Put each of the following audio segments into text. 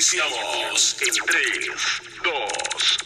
Iniciamos en 3, 2,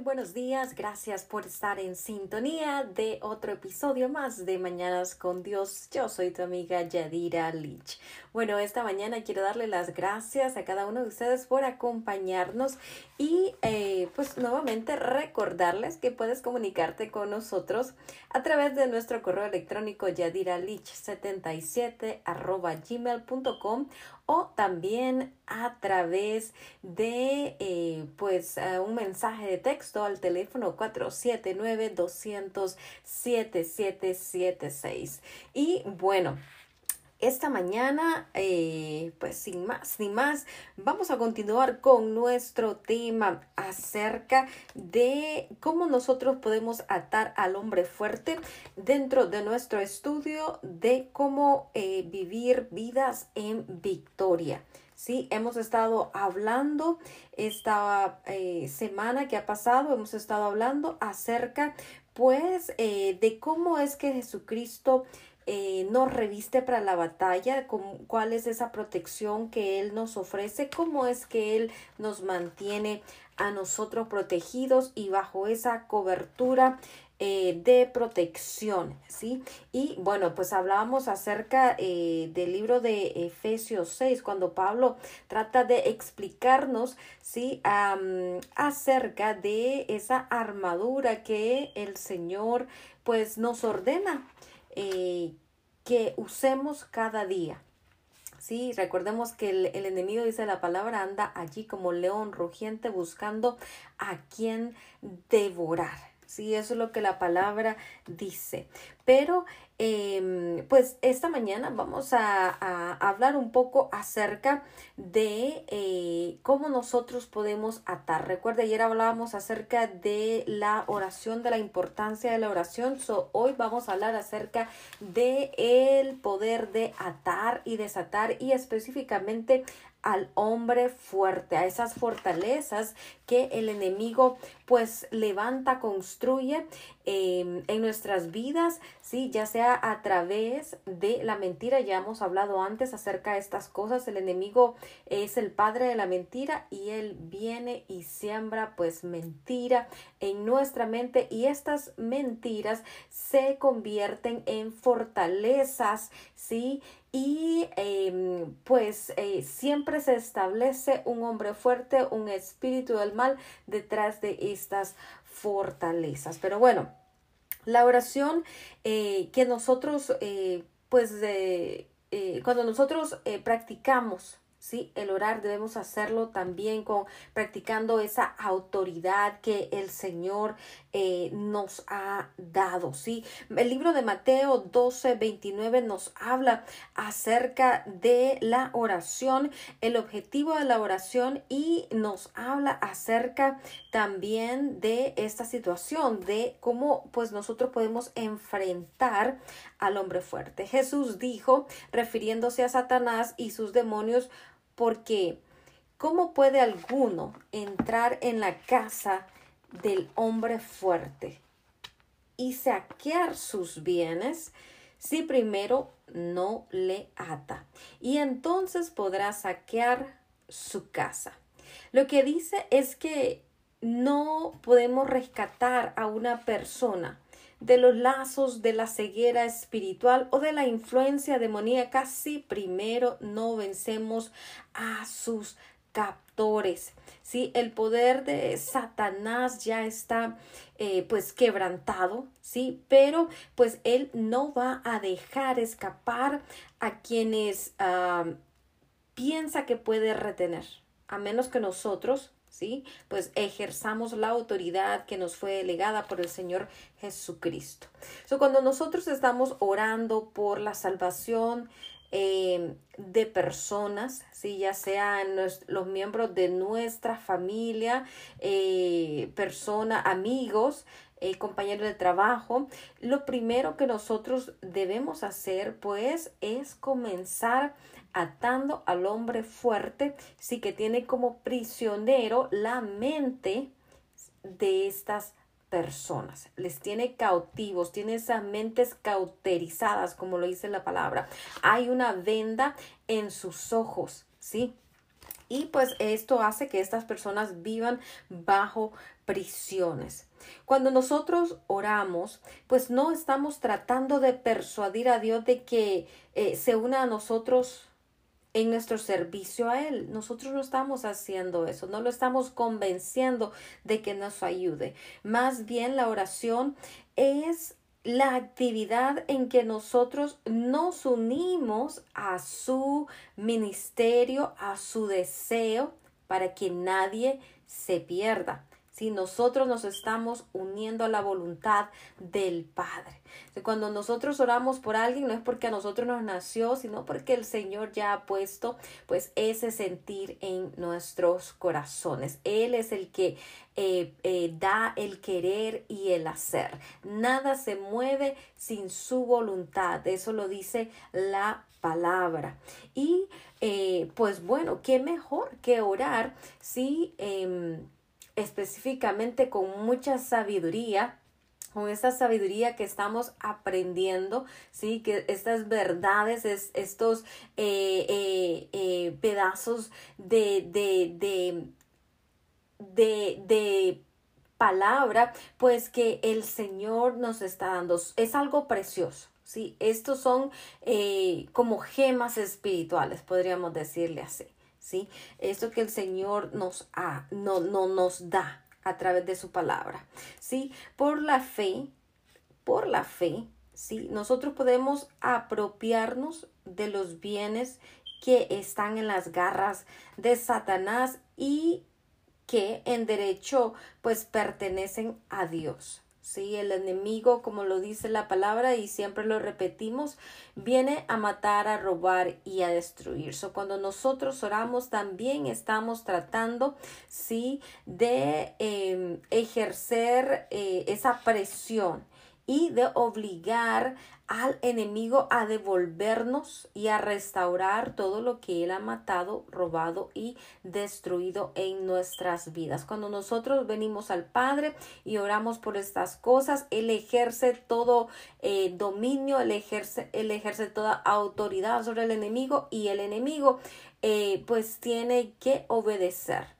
buenos días. Gracias por estar en sintonía de otro episodio más de Mañanas con Dios. Yo soy tu amiga Yadira Lich. Bueno, esta mañana quiero darle las gracias a cada uno de ustedes por acompañarnos y eh, pues nuevamente recordarles que puedes comunicarte con nosotros a través de nuestro correo electrónico yadiralich77 arroba gmail.com o también a través de eh, pues eh, un mensaje de texto al teléfono 479 200 7776 y bueno esta mañana, eh, pues sin más ni más, vamos a continuar con nuestro tema acerca de cómo nosotros podemos atar al hombre fuerte dentro de nuestro estudio de cómo eh, vivir vidas en victoria. Sí, hemos estado hablando esta eh, semana que ha pasado, hemos estado hablando acerca pues de cómo es que Jesucristo eh, nos reviste para la batalla, cuál es esa protección que Él nos ofrece, cómo es que Él nos mantiene a nosotros protegidos y bajo esa cobertura eh, de protección, ¿sí? Y bueno, pues hablábamos acerca eh, del libro de Efesios 6, cuando Pablo trata de explicarnos, ¿sí? acerca de esa armadura que el Señor pues nos ordena eh, que usemos cada día. Sí, recordemos que el, el, enemigo dice la palabra anda allí como león rugiente buscando a quien devorar. Sí, eso es lo que la palabra dice. Pero Em, pues esta mañana vamos a, hablar un poco acerca de eh, cómo nosotros podemos atar. Recuerda, ayer hablábamos acerca de la oración, de la importancia de la oración. hoy vamos a hablar acerca de el poder de atar y desatar y específicamente al hombre fuerte, a esas fortalezas que el enemigo pues levanta, construye em, en nuestras vidas, sí, ya sea a través de la mentira, ya hemos hablado antes acerca de estas cosas, el enemigo es el padre de la mentira y él viene y siembra pues mentira en nuestra mente y estas mentiras se convierten en fortalezas, sí, y em, pues eh, siempre se establece un hombre fuerte, un espíritu del mal detrás de estas fortalezas. Pero bueno, la oración eh, que nosotros, eh, pues, cuando nosotros practicamos ¿sí? El orar debemos hacerlo también con practicando esa autoridad que el Señor eh, nos ha dado, ¿sí? El libro de Mateo 12, 29 nos habla acerca de la oración, el objetivo de la oración y nos habla acerca también de esta situación, de cómo pues nosotros podemos enfrentar al hombre fuerte. Jesús dijo, refiriéndose a Satanás y sus demonios, porque ¿cómo puede alguno entrar en la casa del hombre fuerte y saquear sus bienes si primero no le ata? Y entonces podrá saquear su casa. Lo que dice es que no podemos rescatar a una persona de los lazos de la ceguera espiritual o de la influencia demoníaca si primero no vencemos a sus captores. ¿sí? El poder de Satanás ya está eh, pues quebrantado, ¿sí? Pero pues él no va a dejar escapar a quienes ah, piensa que puede retener, a menos que nosotros ¿sí? Pues ejerzamos la autoridad que nos fue delegada por el Señor Jesucristo. So, cuando nosotros estamos orando por la salvación eh, de personas, ¿sí? ya sean los miembros de nuestra familia, eh, persona, amigos, eh, compañeros de trabajo, lo primero que nosotros debemos hacer pues es comenzar atando al hombre fuerte, sí que tiene como prisionero la mente de estas personas, les tiene cautivos, tiene esas mentes cauterizadas, como lo dice la palabra. Hay una venda en sus ojos, ¿sí? Y pues esto hace que estas personas vivan bajo prisiones. Cuando nosotros oramos, pues no estamos tratando de persuadir a Dios de que eh, se una a nosotros en nuestro servicio a Él. Nosotros no estamos haciendo eso, no lo estamos convenciendo de que nos ayude. Más bien la oración es la actividad en que nosotros nos unimos a su ministerio, a su deseo, para que nadie se pierda si nosotros nos estamos uniendo a la voluntad del Padre. Cuando nosotros oramos por alguien no es porque a nosotros nos nació, sino porque el Señor ya ha puesto pues ese sentir en nuestros corazones. Él es el que eh, eh, da el querer y el hacer. Nada se mueve sin su voluntad. Eso lo dice la palabra. Y eh, pues bueno, qué mejor que orar si em, específicamente con mucha sabiduría con esta sabiduría que estamos aprendiendo, sí, que estas verdades, es, estos eh, eh, eh, pedazos de, de, de, de, de palabra, pues que el Señor nos está dando. Es algo precioso. Sí, estos son como gemas espirituales, podríamos decirle así. ¿Sí? Esto que el Señor nos, ha, no, no nos da a través de su palabra, ¿sí? Por la fe, por la fe, ¿sí? Nosotros podemos apropiarnos de los bienes que están en las garras de Satanás y que en derecho pues pertenecen a Dios. Sí, el enemigo, como lo dice la palabra y siempre lo repetimos, viene a matar, a robar y a destruir. So, cuando nosotros oramos, también estamos tratando, sí, de em, ejercer eh, esa presión y de obligar al enemigo a devolvernos y a restaurar todo lo que él ha matado, robado y destruido en nuestras vidas. Cuando nosotros venimos al Padre y oramos por estas cosas, él ejerce todo eh, dominio, él ejerce, él ejerce toda autoridad sobre el enemigo y el enemigo eh, pues tiene que obedecer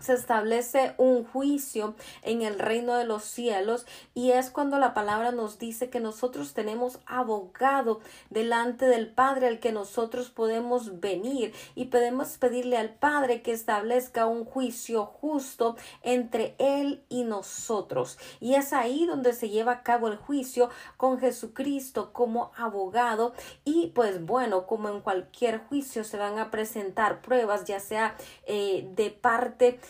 se establece un juicio en el reino de los cielos y es cuando la palabra nos dice que nosotros tenemos abogado delante del Padre al que nosotros podemos venir y podemos pedirle al Padre que establezca un juicio justo entre Él y nosotros. Y es ahí donde se lleva a cabo el juicio con Jesucristo como abogado y pues bueno, como en cualquier juicio se van a presentar pruebas, ya sea eh, de parte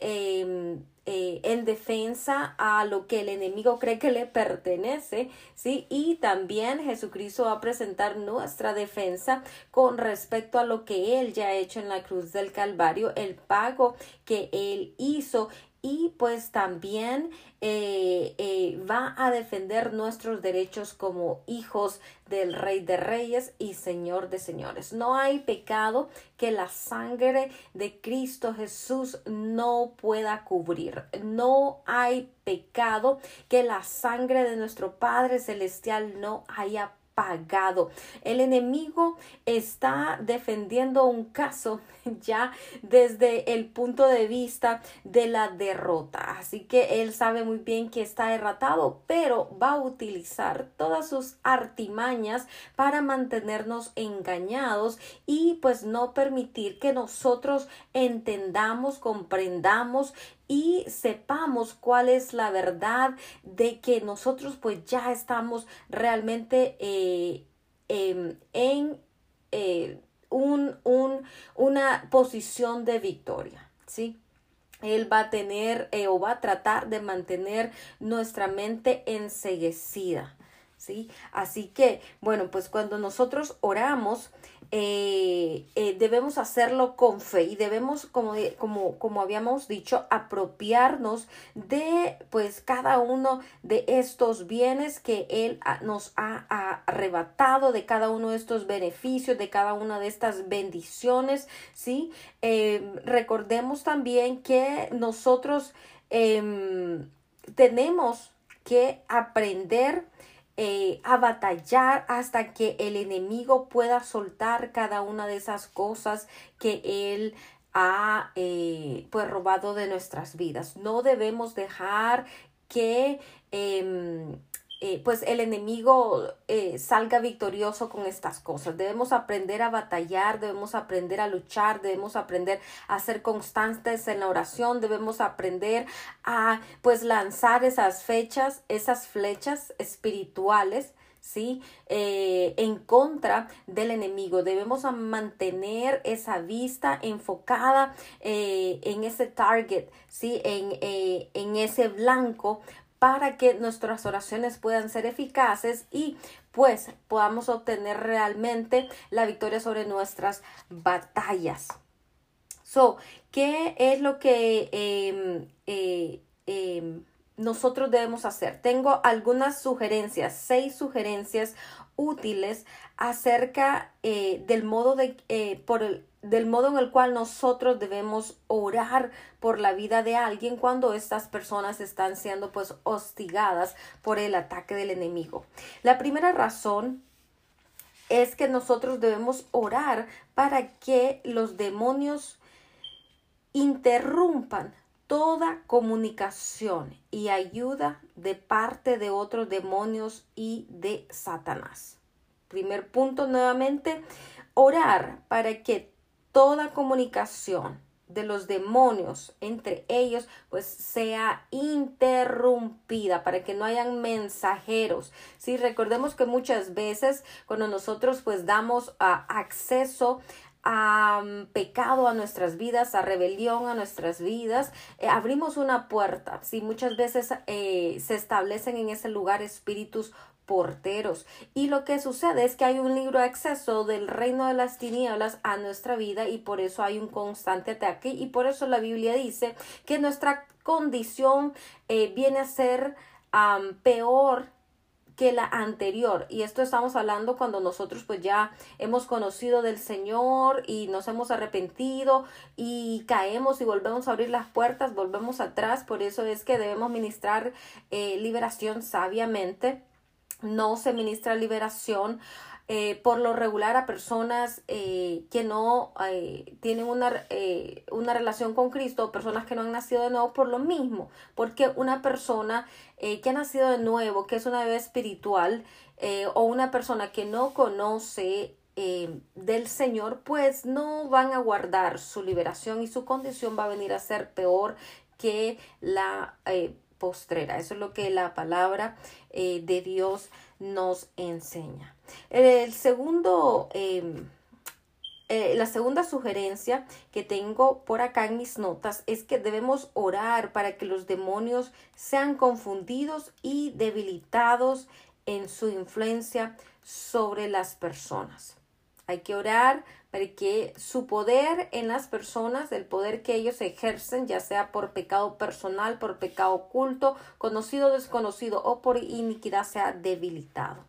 em, eh, en defensa a lo que el enemigo cree que le pertenece, ¿sí? Y también Jesucristo va a presentar nuestra defensa con respecto a lo que él ya ha hecho en la cruz del Calvario, el pago que él hizo y pues también eh, eh, va a defender nuestros derechos como hijos del Rey de Reyes y Señor de Señores. No hay pecado que la sangre de Cristo Jesús no pueda cubrir. No hay pecado que la sangre de nuestro Padre Celestial no haya pagado. El enemigo está defendiendo un caso ya desde el punto de vista de la derrota. Así que él sabe muy bien que está derrotado, pero va a utilizar todas sus artimañas para mantenernos engañados y pues no permitir que nosotros entendamos, comprendamos y sepamos cuál es la verdad de que nosotros pues ya estamos realmente eh, em, en eh, un, un, una posición de victoria, ¿sí? Él va a tener eh, o va a tratar de mantener nuestra mente enseguecida. ¿Sí? Así que, bueno, pues cuando nosotros oramos, eh, eh, debemos hacerlo con fe y debemos, como, como, como habíamos dicho, apropiarnos de pues cada uno de estos bienes que Él nos ha arrebatado, de cada uno de estos beneficios, de cada una de estas bendiciones, ¿sí? Eh, recordemos también que nosotros em, tenemos que aprender eh, a batallar hasta que el enemigo pueda soltar cada una de esas cosas que él ha eh, pues robado de nuestras vidas. No debemos dejar que em, eh, pues el enemigo eh, salga victorioso con estas cosas. Debemos aprender a batallar, debemos aprender a luchar, debemos aprender a ser constantes en la oración, debemos aprender a pues lanzar esas fechas, esas flechas espirituales. ¿sí? Eh, en contra del enemigo. Debemos mantener esa vista enfocada en ese target, ¿sí? En, en ese blanco para que nuestras oraciones puedan ser eficaces y pues podamos obtener realmente la victoria sobre nuestras batallas. So, ¿qué es lo que em, eh, em, nosotros debemos hacer? Tengo algunas sugerencias, seis sugerencias útiles acerca eh, del modo de eh, por el del modo en el cual nosotros debemos orar por la vida de alguien cuando estas personas están siendo pues hostigadas por el ataque del enemigo. La primera razón es que nosotros debemos orar para que los demonios interrumpan toda comunicación y ayuda de parte de otros demonios y de Satanás. Primer punto nuevamente, orar para que toda comunicación de los demonios entre ellos pues sea interrumpida para que no hayan mensajeros. Si recordemos que muchas veces cuando nosotros pues damos ah, acceso a mm, pecado a nuestras vidas, a rebelión a nuestras vidas, eh, abrimos una puerta. Si muchas veces eh, se establecen en ese lugar espíritus porteros. Y lo que sucede es que hay un libro de acceso del reino de las tinieblas a nuestra vida y por eso hay un constante ataque y por eso la Biblia dice que nuestra condición eh, viene a ser peor que la anterior. Y esto estamos hablando cuando nosotros pues ya hemos conocido del Señor y nos hemos arrepentido y caemos y volvemos a abrir las puertas volvemos atrás. Por eso es que debemos ministrar eh, liberación sabiamente no se ministra liberación eh, por lo regular a personas eh, que no eh, tienen una, una, relación con Cristo, personas que no han nacido de nuevo por lo mismo, porque una persona que ha nacido de nuevo, que es una bebé espiritual, o una persona que no conoce del Señor, pues no van a guardar su liberación y su condición va a venir a ser peor que la postrera. Eso es lo que la palabra eh, de Dios nos enseña. El segundo, em, eh, la segunda sugerencia que tengo por acá en mis notas es que debemos orar para que los demonios sean confundidos y debilitados en su influencia sobre las personas. Hay que orar para que su poder en las personas, el poder que ellos ejercen, ya sea por pecado personal, por pecado oculto, conocido desconocido o por iniquidad, sea debilitado.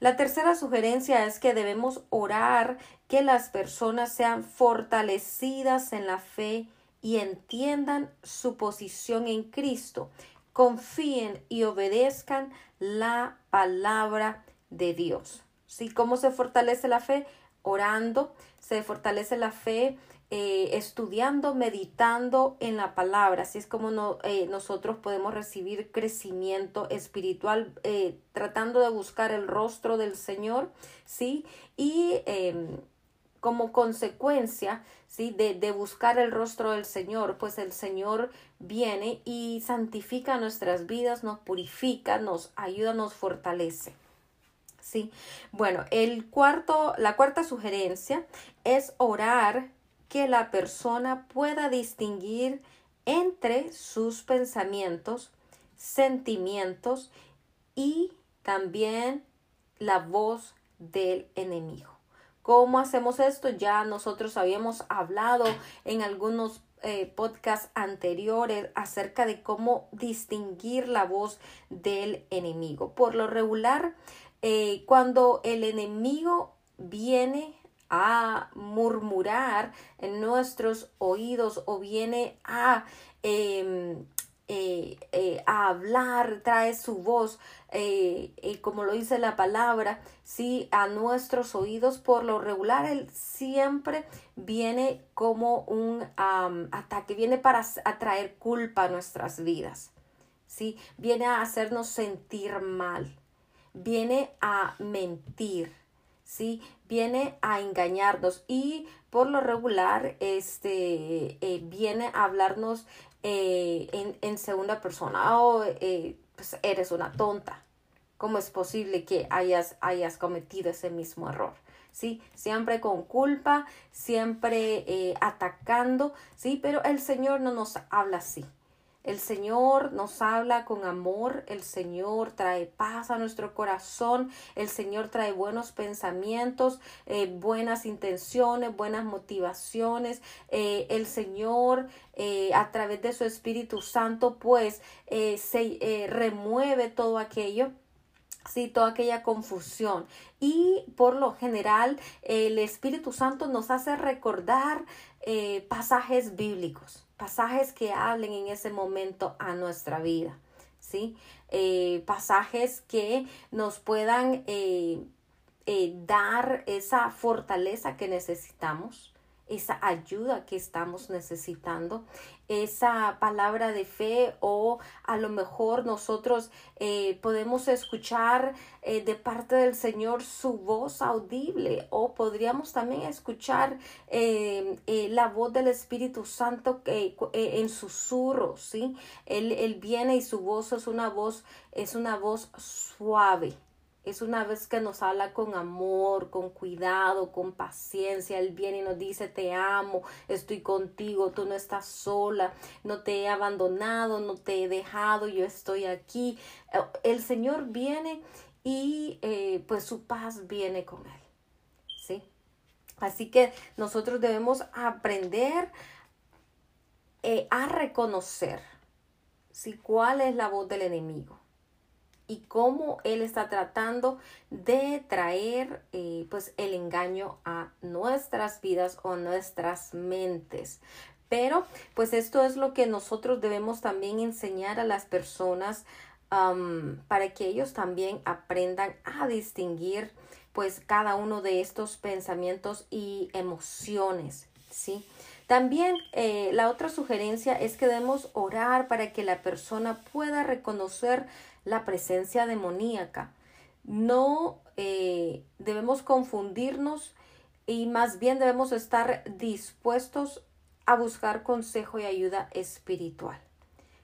La tercera sugerencia es que debemos orar que las personas sean fortalecidas en la fe y entiendan su posición en Cristo, confíen y obedezcan la palabra de Dios. ¿Sí? ¿Cómo se fortalece la fe? Orando, se fortalece la fe eh, estudiando, meditando en la palabra. Así es como no, eh, nosotros podemos recibir crecimiento espiritual, eh, tratando de buscar el rostro del Señor, ¿sí? Y em, como consecuencia, ¿sí? De, de buscar el rostro del Señor, pues el Señor viene y santifica nuestras vidas, nos purifica, nos ayuda, nos fortalece. Sí. Bueno, el cuarto, la cuarta sugerencia es orar que la persona pueda distinguir entre sus pensamientos, sentimientos y también la voz del enemigo. ¿Cómo hacemos esto? Ya nosotros habíamos hablado en algunos eh, podcasts anteriores acerca de cómo distinguir la voz del enemigo. Por lo regular, eh, cuando el enemigo viene a murmurar en nuestros oídos o viene a em, eh, eh, a hablar, trae su voz, como lo dice la palabra, sí, a nuestros oídos. Por lo regular, él siempre viene como un ataque, viene para atraer culpa a nuestras vidas, sí, viene a hacernos sentir mal, viene a mentir. ¿sí? Viene a engañarnos y por lo regular este, viene a hablarnos eh, en, en, segunda persona, oh, eh, pues eres una tonta. ¿Cómo es posible que hayas, hayas cometido ese mismo error? ¿Sí? Siempre con culpa, siempre eh, atacando, ¿sí? Pero el Señor no nos habla así. El Señor nos habla con amor, el Señor trae paz a nuestro corazón, el Señor trae buenos pensamientos, eh, buenas intenciones, buenas motivaciones. Eh, el Señor eh, a través de su Espíritu Santo pues se remueve todo aquello Sí, toda aquella confusión. Y por lo general, el Espíritu Santo nos hace recordar pasajes bíblicos pasajes que hablen en ese momento a nuestra vida, ¿sí? Eh, pasajes que nos puedan eh, eh, dar esa fortaleza que necesitamos, esa ayuda que estamos necesitando, esa palabra de fe o a lo mejor nosotros eh, podemos escuchar eh, de parte del Señor su voz audible o podríamos también escuchar eh, la voz del Espíritu Santo en susurros, ¿sí? Él, él viene y su voz es una voz, es una voz suave, es una vez que nos habla con amor, con cuidado, con paciencia. Él viene y nos dice, te amo, estoy contigo, tú no estás sola, no te he abandonado, no te he dejado, yo estoy aquí. Eh, el Señor viene y eh, pues su paz viene con él. ¿Sí? Así que nosotros debemos aprender eh, a reconocer ¿sí? cuál es la voz del enemigo y cómo él está tratando de traer eh, pues el engaño a nuestras vidas o nuestras mentes. Pero pues esto es lo que nosotros debemos también enseñar a las personas para que ellos también aprendan a distinguir pues cada uno de estos pensamientos y emociones, ¿sí? También eh, la otra sugerencia es que debemos orar para que la persona pueda reconocer la presencia demoníaca. No eh, debemos confundirnos y más bien debemos estar dispuestos a buscar consejo y ayuda espiritual.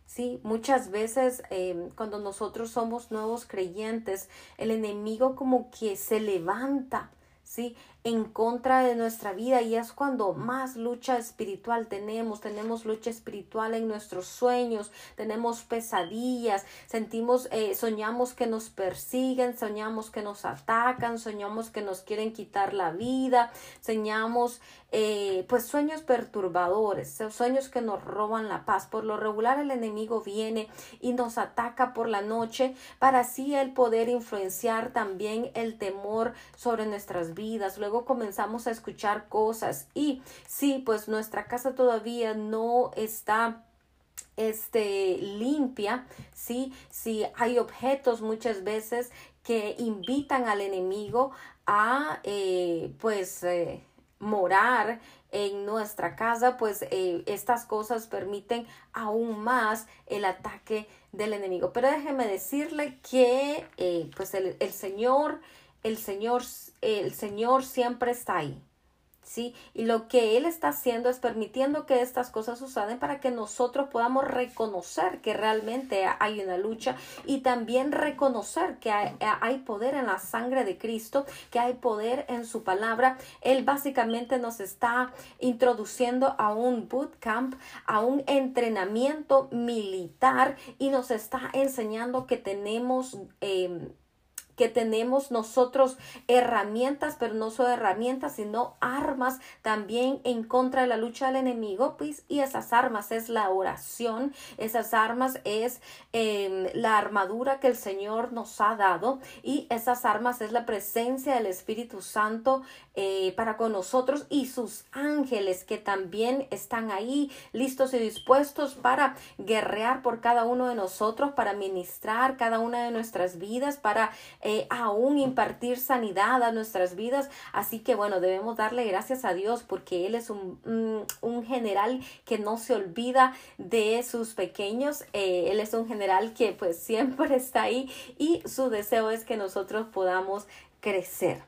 Sí, muchas veces eh, cuando nosotros somos nuevos creyentes, el enemigo como que se levanta, ¿sí? En contra de nuestra vida y es cuando más lucha espiritual tenemos, tenemos lucha espiritual en nuestros sueños, tenemos pesadillas, sentimos, eh, soñamos que nos persiguen, soñamos que nos atacan, soñamos que nos quieren quitar la vida, soñamos eh, pues sueños perturbadores, sueños que nos roban la paz. Por lo regular el enemigo viene y nos ataca por la noche para así el poder influenciar también el temor sobre nuestras vidas. Luego comenzamos a escuchar cosas y si pues nuestra casa todavía no está este limpia, sí, si hay objetos muchas veces que invitan al enemigo a eh, pues eh, morar en nuestra casa, pues eh, estas cosas permiten aún más el ataque del enemigo. Pero déjeme decirle que pues el Señor el Señor, el Señor siempre está ahí. ¿Sí? Y lo que Él está haciendo es permitiendo que estas cosas sucedan para que nosotros podamos reconocer que realmente hay una lucha y también reconocer que hay, poder en la sangre de Cristo, que hay poder en su palabra. Él básicamente nos está introduciendo a un bootcamp, a un entrenamiento militar y nos está enseñando que tenemos... Eh, que tenemos nosotros herramientas, pero no solo herramientas, sino armas también en contra de la lucha del enemigo, pues, y esas armas es la oración, esas armas es em, la armadura que el Señor nos ha dado y esas armas es la presencia del Espíritu Santo eh, para con nosotros y sus ángeles que también están ahí listos y dispuestos para guerrear por cada uno de nosotros, para ministrar cada una de nuestras vidas, para eh, aún impartir sanidad a nuestras vidas. Así que bueno, debemos darle gracias a Dios porque Él es un, un, general que no se olvida de sus pequeños. Eh, él es un general que pues siempre está ahí y su deseo es que nosotros podamos crecer.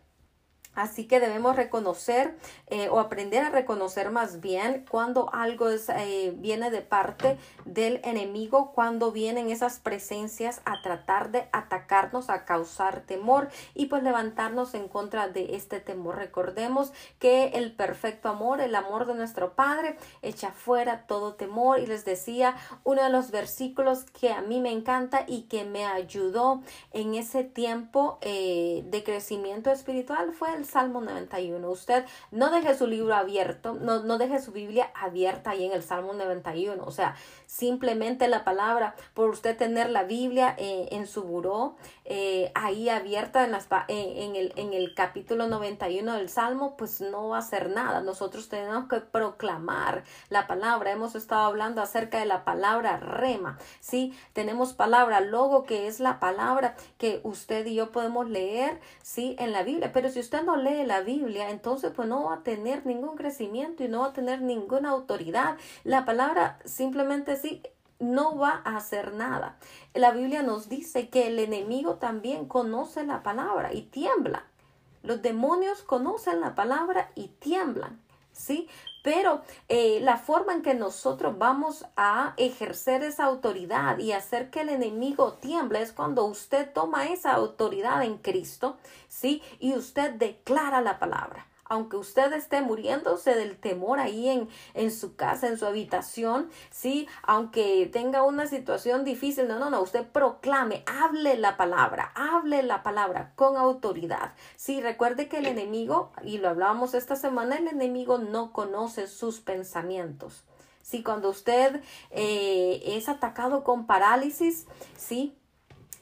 Así que debemos reconocer eh, o aprender a reconocer más bien cuando algo es, viene de parte del enemigo, cuando vienen esas presencias a tratar de atacarnos, a causar temor y pues levantarnos en contra de este temor. Recordemos que el perfecto amor, el amor de nuestro Padre, echa fuera todo temor. Y les decía uno de los versículos que a mí me encanta y que me ayudó en ese tiempo eh, de crecimiento espiritual fue el Salmo 91. Usted no deje su libro abierto, no, no deje su Biblia abierta ahí en el Salmo 91. O sea, simplemente la palabra, por usted tener la Biblia eh, en su buró, eh, ahí abierta en, las, eh, en, el, en el capítulo 91 del Salmo, pues no va a hacer nada. Nosotros tenemos que proclamar la palabra. Hemos estado hablando acerca de la palabra rema. Sí, tenemos palabra logo, que es la palabra que usted y yo podemos leer, sí, en la Biblia. Pero si usted no lee la Biblia, entonces pues no va a tener ningún crecimiento y no va a tener ninguna autoridad. La palabra simplemente no va a hacer nada. La Biblia nos dice que el enemigo también conoce la palabra y tiembla. Los demonios conocen la palabra y tiemblan, ¿sí? Pero eh, la forma en que nosotros vamos a ejercer esa autoridad y hacer que el enemigo tiemble es cuando usted toma esa autoridad en Cristo, ¿sí? Y usted declara la palabra aunque usted esté muriéndose del temor ahí en, en su casa, en su habitación, sí, aunque tenga una situación difícil, no, no, no, usted proclame, hable la palabra, hable la palabra con autoridad. Sí, recuerde que el enemigo, y lo hablábamos esta semana, el enemigo no conoce sus pensamientos. Sí, cuando usted eh, es atacado con parálisis, sí,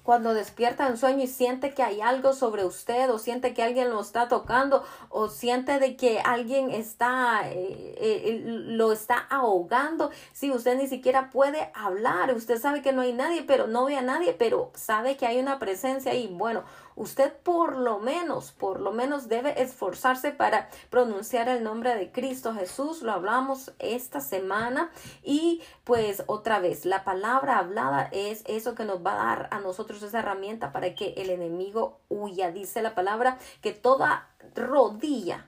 cuando despierta en sueño y siente que hay algo sobre usted o siente que alguien lo está tocando o siente de que alguien está eh, eh, lo está ahogando si usted ni siquiera puede hablar usted sabe que no hay nadie pero no ve a nadie pero sabe que hay una presencia ahí bueno usted por lo menos, por lo menos debe esforzarse para pronunciar el nombre de Cristo Jesús. Lo hablamos esta semana y pues otra vez, la palabra hablada es eso que nos va a dar a nosotros esa herramienta para que el enemigo huya. Dice la palabra que toda rodilla,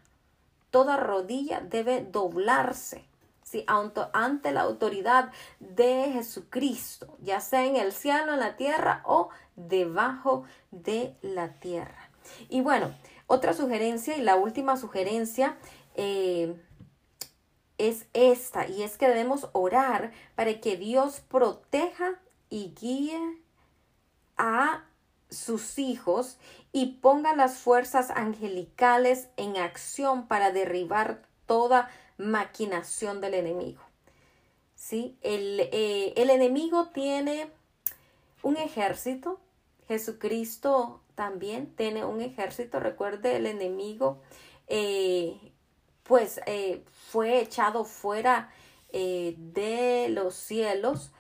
toda rodilla debe doblarse ¿sí? ante la autoridad de Jesucristo, ya sea en el cielo, en la tierra o debajo de la tierra. Y bueno, otra sugerencia y la última sugerencia eh, es esta, y es que debemos orar para que Dios proteja y guíe a sus hijos y ponga las fuerzas angelicales en acción para derribar toda maquinación del enemigo. ¿Sí? El, eh, el enemigo tiene un ejército. Jesucristo también tiene un ejército. Recuerde, el enemigo eh, pues eh, fue echado fuera de los cielos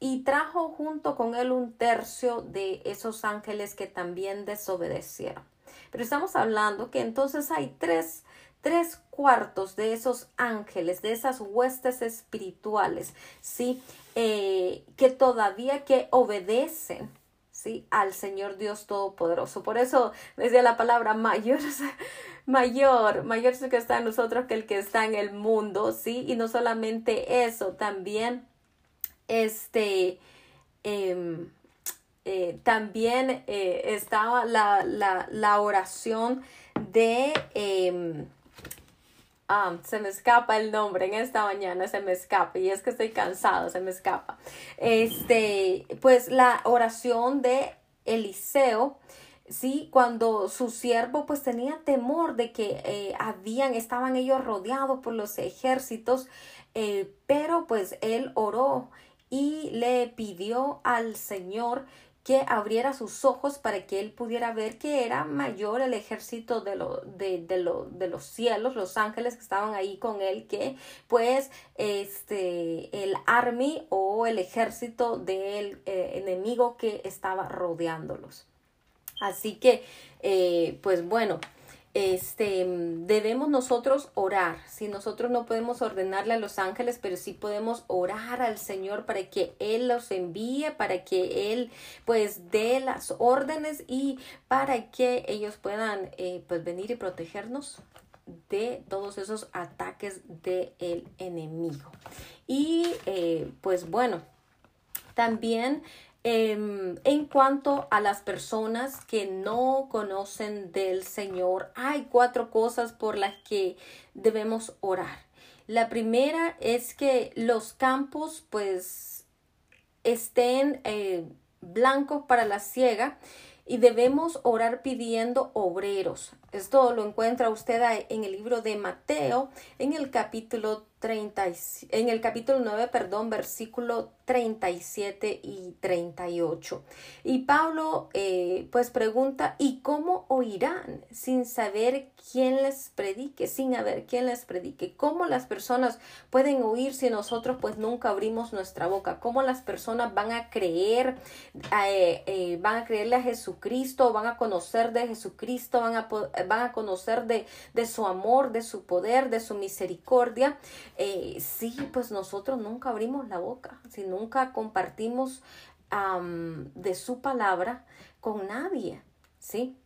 y trajo junto con él un tercio de esos ángeles que también desobedecieron. Pero estamos hablando que entonces hay tres tres cuartos de esos ángeles, de esas huestes espirituales, ¿sí? Eh, que todavía que obedecen, ¿sí? Al Señor Dios Todopoderoso. Por eso decía la palabra mayor, mayor, mayor es el que está en nosotros que el que está en el mundo, ¿sí? Y no solamente eso, también, este, em, eh, también eh, estaba la, la, la, oración de... Ah, se me escapa el nombre en esta mañana, se me escapa y es que estoy cansado, se me escapa. Este, pues la oración de Eliseo, sí, cuando su siervo pues tenía temor de que eh, habían, estaban ellos rodeados por los ejércitos, pero pues él oró y le pidió al Señor que abriera sus ojos para que él pudiera ver que era mayor el ejército de, lo, de, de, lo, de los cielos, los ángeles que estaban ahí con él, que pues este, el army o el ejército del eh, enemigo que estaba rodeándolos. Así que, eh, pues bueno, este, debemos nosotros orar. Si nosotros no podemos ordenarle a los ángeles, pero sí podemos orar al Señor para que Él los envíe, para que Él pues dé las órdenes y para que ellos puedan eh, pues venir y protegernos de todos esos ataques del enemigo. Y eh, pues bueno, también Em, en cuanto a las personas que no conocen del Señor, hay cuatro cosas por las que debemos orar. La primera es que los campos pues estén eh, blancos para la ciega y debemos orar pidiendo obreros. Esto lo encuentra usted en el libro de Mateo, en el capítulo 30, en el capítulo 9, perdón, versículo 37 y 38. Y Pablo eh, pues pregunta, ¿y cómo oirán sin saber quién les predique, sin haber quién les predique? ¿Cómo las personas pueden oír si nosotros pues nunca abrimos nuestra boca? ¿Cómo las personas van a creer, eh, eh, van a creerle a Jesucristo, van a conocer de Jesucristo, van a, van a conocer de, de su amor, de su poder, de su misericordia? Eh, sí, pues nosotros nunca abrimos la boca, si nunca compartimos de su palabra con nadie, ¿sí?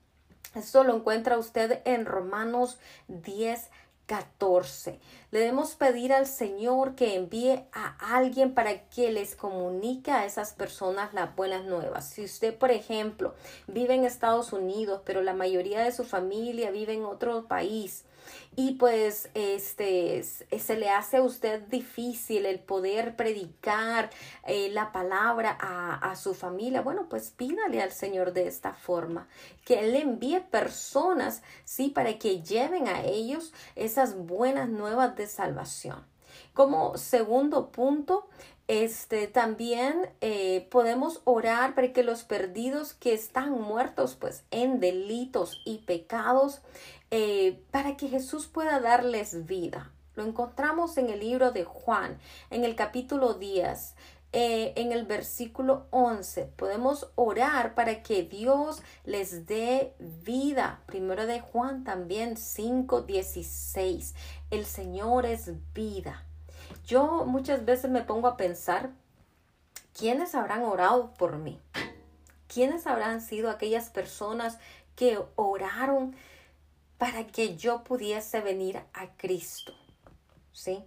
Esto lo encuentra usted en Romanos 10, 14. Le debemos pedir al Señor que envíe a alguien para que les comunique a esas personas las buenas nuevas. Si usted, por ejemplo, vive en Estados Unidos, pero la mayoría de su familia vive en otro país, y pues este se le hace a usted difícil el poder predicar eh, la palabra a, a, su familia, bueno, pues pídale al Señor de esta forma, que Él envíe personas, sí, para que lleven a ellos esas buenas nuevas de salvación. Como segundo punto, este también eh, podemos orar para que los perdidos que están muertos pues en delitos y pecados eh, para que Jesús pueda darles vida. Lo encontramos en el libro de Juan, en el capítulo 10. Eh, en el versículo 11 podemos orar para que Dios les dé vida. Primero de Juan también 5, 16. El Señor es vida. Yo muchas veces me pongo a pensar, ¿quiénes habrán orado por mí? ¿Quiénes habrán sido aquellas personas que oraron para que yo pudiese venir a Cristo. ¿Sí?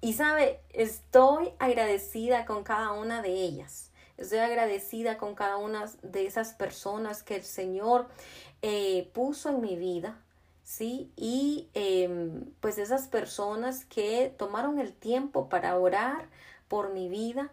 Y sabe, estoy agradecida con cada una de ellas. Estoy agradecida con cada una de esas personas que el Señor eh, puso en mi vida. ¿sí? Y em, pues esas personas que tomaron el tiempo para orar por mi vida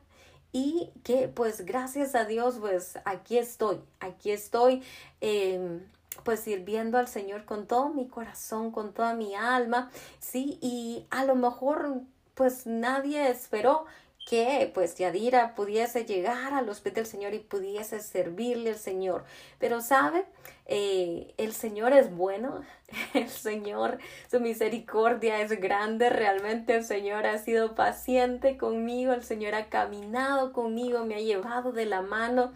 y que pues gracias a Dios pues aquí estoy, aquí estoy eh, pues sirviendo al Señor con todo mi corazón, con toda mi alma, sí, y a lo mejor pues nadie esperó que pues Yadira pudiese llegar a los pies del Señor y pudiese servirle al Señor. Pero sabe, eh, el Señor es bueno, el Señor, su misericordia es grande, realmente el Señor ha sido paciente conmigo, el Señor ha caminado conmigo, me ha llevado de la mano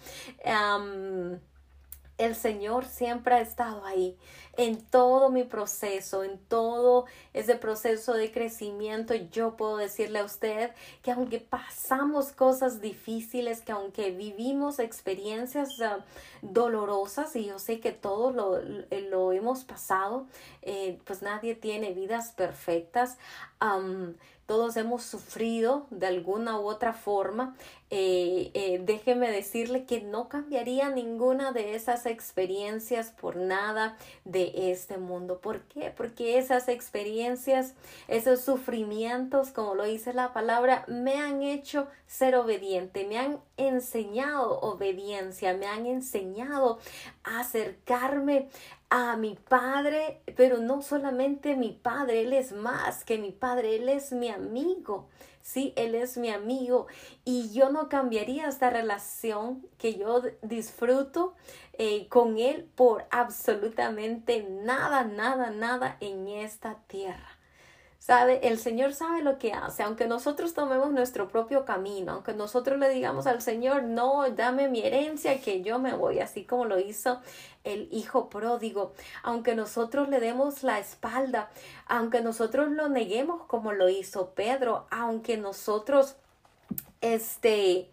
el Señor siempre ha estado ahí en todo mi proceso, en todo ese proceso de crecimiento. Yo puedo decirle a usted que aunque pasamos cosas difíciles, que aunque vivimos experiencias ah, dolorosas, y yo sé que todos lo, lo hemos pasado, eh, pues nadie tiene vidas perfectas. todos hemos sufrido de alguna u otra forma. Eh, eh, déjeme decirle que no cambiaría ninguna de esas experiencias por nada de este mundo. ¿Por qué? Porque esas experiencias, esos sufrimientos, como lo dice la palabra, me han hecho ser obediente, me han enseñado obediencia, me han enseñado a acercarme a mi padre, pero no solamente mi padre, él es más que mi padre, él es mi amigo. Sí, Él es mi amigo y yo no cambiaría esta relación que yo disfruto eh, con Él por absolutamente nada, nada, nada en esta tierra. ¿Sabe? El Señor sabe lo que hace, aunque nosotros tomemos nuestro propio camino, aunque nosotros le digamos al Señor, no, dame mi herencia que yo me voy, así como lo hizo el hijo pródigo, aunque nosotros le demos la espalda, aunque nosotros lo neguemos como lo hizo Pedro, aunque nosotros, este,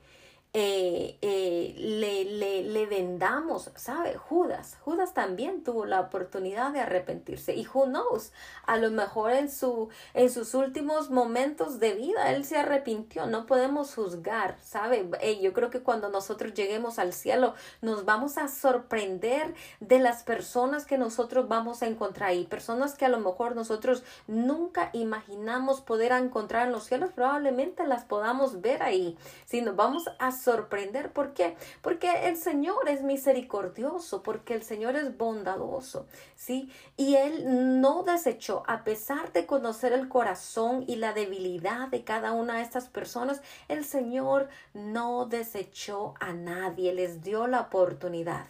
eh, eh, le, vendamos, ¿sabe? Judas, Judas también tuvo la oportunidad de arrepentirse. Y who knows, a lo mejor en, su, en sus últimos momentos de vida él se arrepintió, no podemos juzgar, ¿sabe? Eh, yo creo que cuando nosotros lleguemos al cielo nos vamos a sorprender de las personas que nosotros vamos a encontrar ahí, personas que a lo mejor nosotros nunca imaginamos poder encontrar en los cielos, probablemente las podamos ver ahí, si nos vamos a sorprender. ¿Por qué? Porque el Señor es misericordioso, porque el Señor es bondadoso, ¿sí? Y Él no desechó, a pesar de conocer el corazón y la debilidad de cada una de estas personas, el Señor no desechó a nadie, les dio la oportunidad.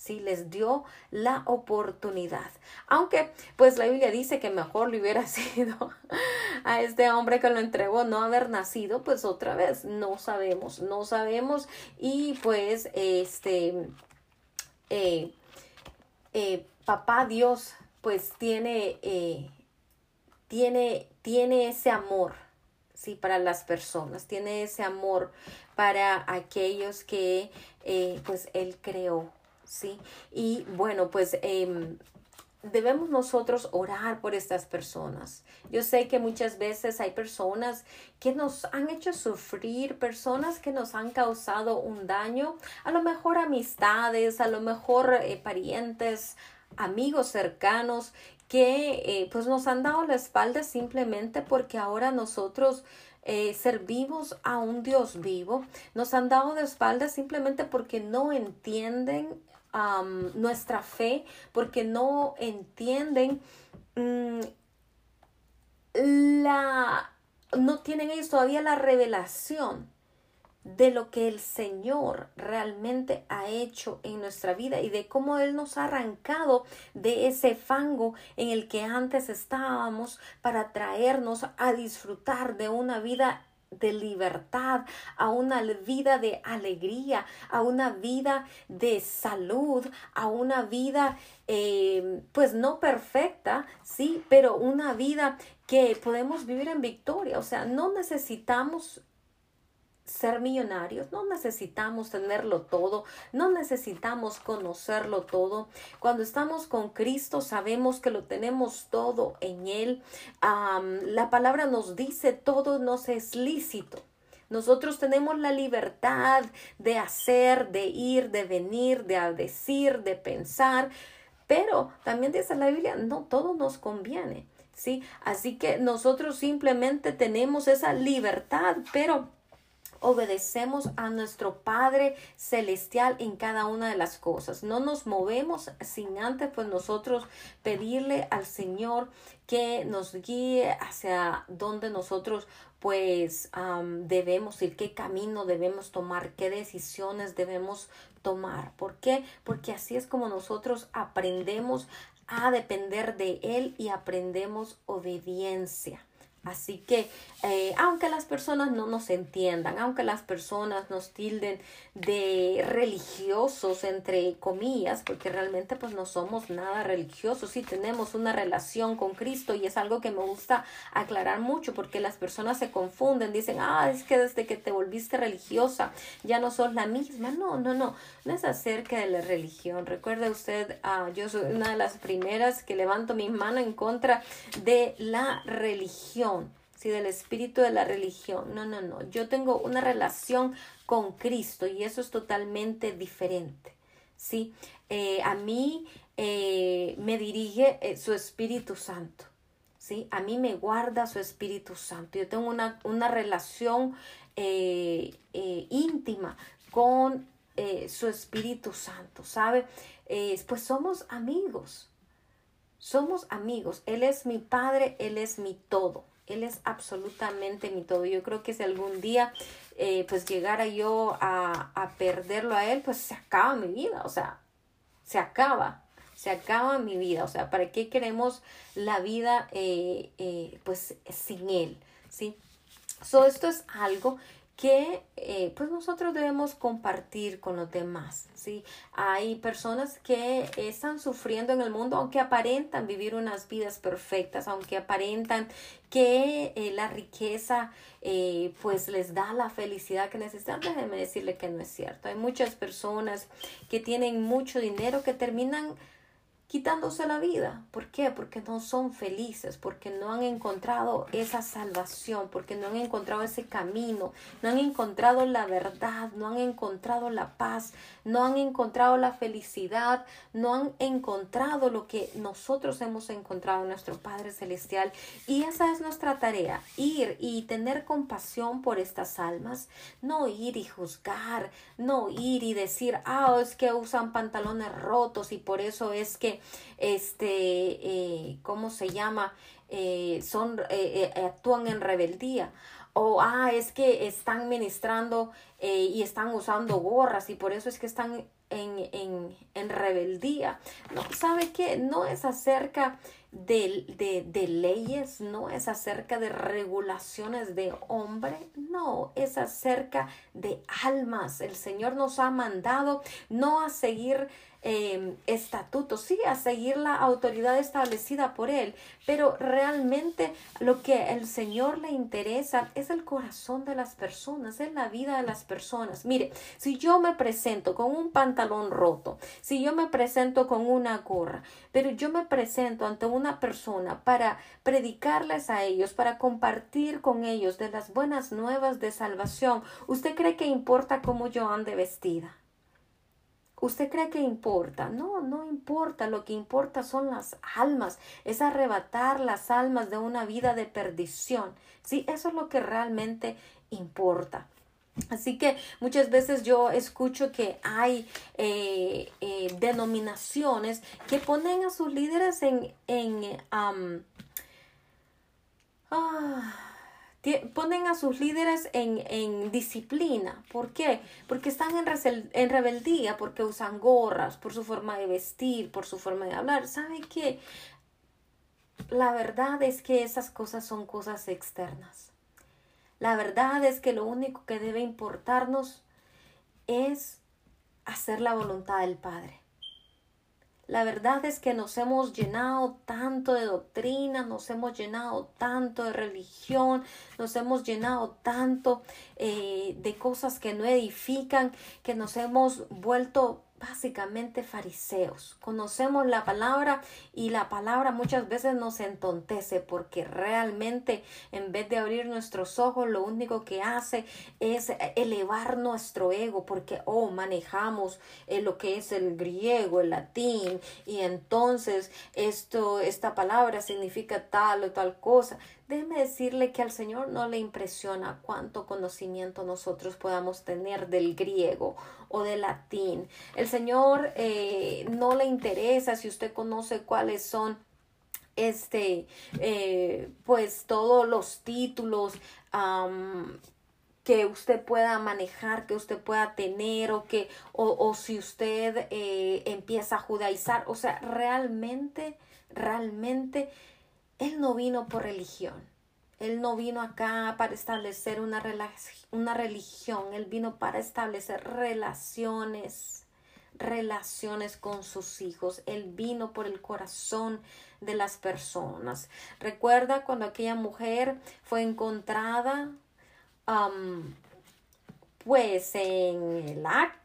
Sí, les dio la oportunidad. Aunque, pues la Biblia dice que mejor le hubiera sido a este hombre que lo entregó no haber nacido, pues otra vez no sabemos, no sabemos. Y pues, este, eh, eh, papá Dios, pues tiene, eh, tiene, tiene ese amor, sí, para las personas, tiene ese amor para aquellos que, pues, Él creó ¿sí? Y bueno, pues em, debemos nosotros orar por estas personas. Yo sé que muchas veces hay personas que nos han hecho sufrir, personas que nos han causado un daño, a lo mejor amistades, a lo mejor eh, parientes, amigos cercanos que eh, pues nos han dado la espalda simplemente porque ahora nosotros eh, servimos a un Dios vivo, nos han dado de espalda simplemente porque no entienden nuestra fe porque no entienden mm, la no tienen ellos todavía la revelación de lo que el Señor realmente ha hecho en nuestra vida y de cómo Él nos ha arrancado de ese fango en el que antes estábamos para traernos a disfrutar de una vida de libertad, a una vida de alegría, a una vida de salud, a una vida eh, pues no perfecta, sí, pero una vida que podemos vivir en victoria. O sea, no necesitamos ser millonarios, no necesitamos tenerlo todo, no necesitamos conocerlo todo. Cuando estamos con Cristo sabemos que lo tenemos todo en Él. la palabra nos dice todo nos es lícito. Nosotros tenemos la libertad de hacer, de ir, de venir, de decir, de pensar, pero también dice la Biblia, no todo nos conviene, ¿sí? Así que nosotros simplemente tenemos esa libertad, pero obedecemos a nuestro Padre Celestial en cada una de las cosas. No nos movemos sin antes pues nosotros pedirle al Señor que nos guíe hacia donde nosotros pues debemos ir, qué camino debemos tomar, qué decisiones debemos tomar. ¿Por qué? Porque así es como nosotros aprendemos a depender de Él y aprendemos obediencia. Así que, eh, aunque las personas no nos entiendan, aunque las personas nos tilden de religiosos, entre comillas, porque realmente pues no somos nada religiosos, sí tenemos una relación con Cristo y es algo que me gusta aclarar mucho porque las personas se confunden, dicen, ah, es que desde que te volviste religiosa ya no sos la misma. No, no, no, no es acerca de la religión. Recuerde usted, ah, yo soy una de las primeras que levanto mi mano en contra de la religión si del espíritu de la religión. No, no, no. Yo tengo una relación con Cristo y eso es totalmente diferente. ¿sí? Eh, a mí eh, me dirige eh, su Espíritu Santo. ¿sí? A mí me guarda su Espíritu Santo. Yo tengo una, una relación íntima con su Espíritu Santo, ¿sabe? pues somos amigos. Somos amigos. Él es mi Padre, Él es mi todo. Él es absolutamente mi todo. Yo creo que si algún día eh, pues llegara yo a, a, perderlo a Él, pues se acaba mi vida. O sea, se acaba. Se acaba mi vida. O sea, ¿para qué queremos la vida eh, eh, pues sin Él? ¿Sí? So, esto es algo que eh, pues nosotros debemos compartir con los demás, ¿sí? Hay personas que están sufriendo en el mundo aunque aparentan vivir unas vidas perfectas, aunque aparentan que eh, la riqueza eh, pues les da la felicidad que necesitan. Déjenme decirle que no es cierto. Hay muchas personas que tienen mucho dinero que terminan quitándose la vida. ¿Por qué? Porque no son felices, porque no han encontrado esa salvación, porque no han encontrado ese camino, no han encontrado la verdad, no han encontrado la paz, no han encontrado la felicidad, no han encontrado lo que nosotros hemos encontrado en nuestro Padre Celestial. Y esa es nuestra tarea, ir y tener compasión por estas almas, no ir y juzgar, no ir y decir, ah, es que usan pantalones rotos y por eso es que este, eh, ¿cómo se llama? Eh, son, eh, actúan en rebeldía. O, ah, es que están ministrando y están usando gorras y por eso es que están en, en, en rebeldía. No, ¿sabe qué? No es acerca de, de, de, leyes, no es acerca de regulaciones de hombre, no, es acerca de almas. El Señor nos ha mandado no a seguir eh, estatutos, sí, a seguir la autoridad establecida por Él, pero realmente lo que el Señor le interesa es el corazón de las personas, es la vida de las personas. Mire, si yo me presento con un pantalón roto, si yo me presento con una gorra, pero yo me presento ante una persona para predicarles a ellos, para compartir con ellos de las buenas nuevas de salvación, ¿usted cree que importa cómo yo ande vestida? ¿Usted cree que importa? No, no importa. Lo que importa son las almas. Es arrebatar las almas de una vida de perdición. Sí, eso es lo que realmente importa. Así que muchas veces yo escucho que hay eh, eh, denominaciones que ponen a sus líderes en, en ah, ponen a sus líderes en, en, disciplina. ¿Por qué? Porque están en, en, rebeldía, porque usan gorras, por su forma de vestir, por su forma de hablar. ¿Sabe qué? La verdad es que esas cosas son cosas externas. La verdad es que lo único que debe importarnos es hacer la voluntad del Padre. La verdad es que nos hemos llenado tanto de doctrina, nos hemos llenado tanto de religión, nos hemos llenado tanto eh, de cosas que no edifican, que nos hemos vuelto básicamente fariseos. Conocemos la palabra y la palabra muchas veces nos entontece porque realmente en vez de abrir nuestros ojos lo único que hace es elevar nuestro ego porque oh manejamos eh, lo que es el griego, el latín y entonces esto esta palabra significa tal o tal cosa. Déjeme decirle que al Señor no le impresiona cuánto conocimiento nosotros podamos tener del griego o del latín. El Señor eh, no le interesa si usted conoce cuáles son este eh, pues todos los títulos que usted pueda manejar, que usted pueda tener o que o, o si usted eh, empieza a judaizar, o sea, realmente, realmente él no vino por religión. Él no vino acá para establecer una, una religión. Él vino para establecer relaciones, relaciones con sus hijos. Él vino por el corazón de las personas. Recuerda cuando aquella mujer fue encontrada, pues en el acto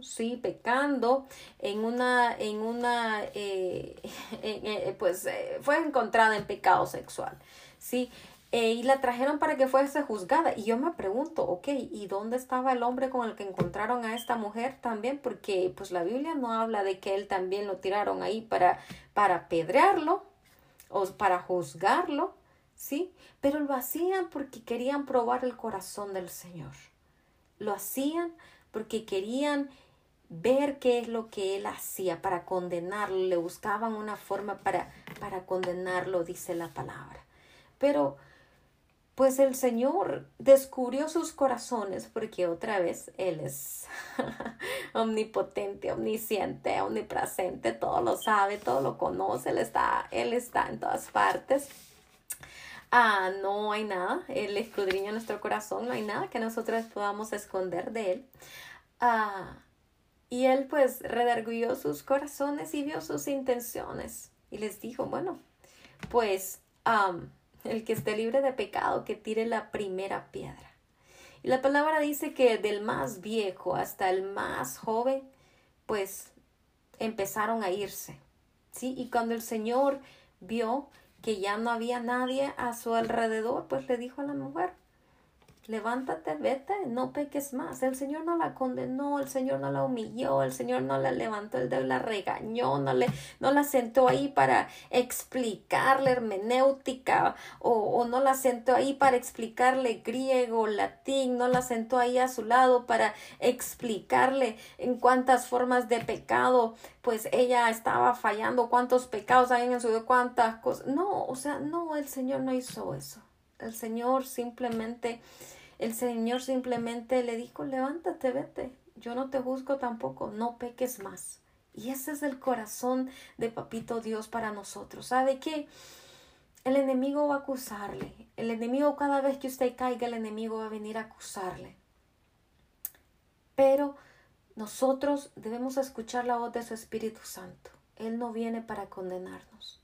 sí, pecando en una, en una, eh, eh, pues eh, fue encontrada en pecado sexual, sí. y la trajeron para que fuese juzgada. Y yo me pregunto, ok, ¿y dónde estaba el hombre con el que encontraron a esta mujer también? Porque pues la Biblia no habla de que él también lo tiraron ahí para, para pedrearlo o para juzgarlo, ¿sí? Pero lo hacían porque querían probar el corazón del Señor. Lo hacían porque querían ver qué es lo que él hacía para condenarlo, le buscaban una forma para, para condenarlo, dice la palabra. Pero pues el Señor descubrió sus corazones porque otra vez Él es omnipotente, omnisciente, omnipresente, todo lo sabe, todo lo conoce, Él está, Él está en todas partes. Ah, no hay nada, Él escudriña nuestro corazón, no hay nada que nosotros podamos esconder de Él. Ah, y Él pues redarguyó sus corazones y vio sus intenciones y les dijo, bueno, pues... El que esté libre de pecado, que tire la primera piedra. Y la palabra dice que del más viejo hasta el más joven, pues empezaron a irse. ¿Sí? Y cuando el Señor vio que ya no había nadie a su alrededor, pues le dijo a la mujer, levántate, vete, no peques más. El Señor no la condenó, el Señor no la humilló, el Señor no la levantó el dedo, la regañó, no, le, no la sentó ahí para explicarle hermenéutica o, o no la sentó ahí para explicarle griego, latín, no la sentó ahí a su lado para explicarle en cuántas formas de pecado pues ella estaba fallando, cuántos pecados hay en su vida, cuántas cosas. No, o sea, no, el Señor no hizo eso. El Señor simplemente el Señor simplemente le dijo, levántate, vete, yo no te juzgo tampoco, no peques más. Y ese es el corazón de Papito Dios para nosotros. ¿Sabe qué? El enemigo va a acusarle. El enemigo, cada vez que usted caiga, el enemigo va a venir a acusarle. Pero nosotros debemos escuchar la voz de su Espíritu Santo. Él no viene para condenarnos.